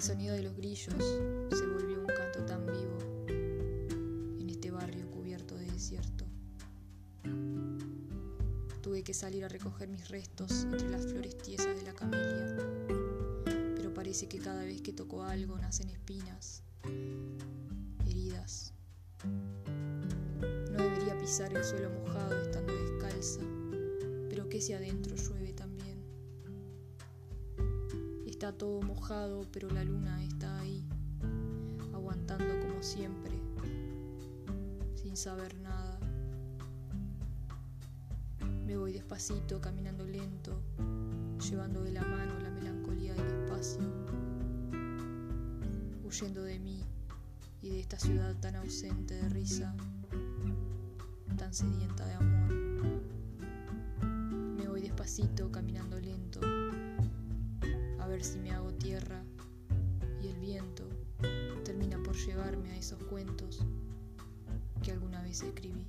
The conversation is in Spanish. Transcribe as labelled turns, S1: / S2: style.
S1: El sonido de los grillos se volvió un canto tan vivo en este barrio cubierto de desierto. Tuve que salir a recoger mis restos entre las flores tiesas de la camelia, pero parece que cada vez que toco algo nacen espinas, heridas. No debería pisar el suelo mojado estando descalza, pero que si adentro llueve. Está todo mojado, pero la luna está ahí, aguantando como siempre, sin saber nada. Me voy despacito, caminando lento, llevando de la mano la melancolía del espacio, huyendo de mí y de esta ciudad tan ausente de risa, tan sedienta de amor. Me voy despacito, caminando lento, si me hago tierra y el viento termina por llevarme a esos cuentos que alguna vez escribí.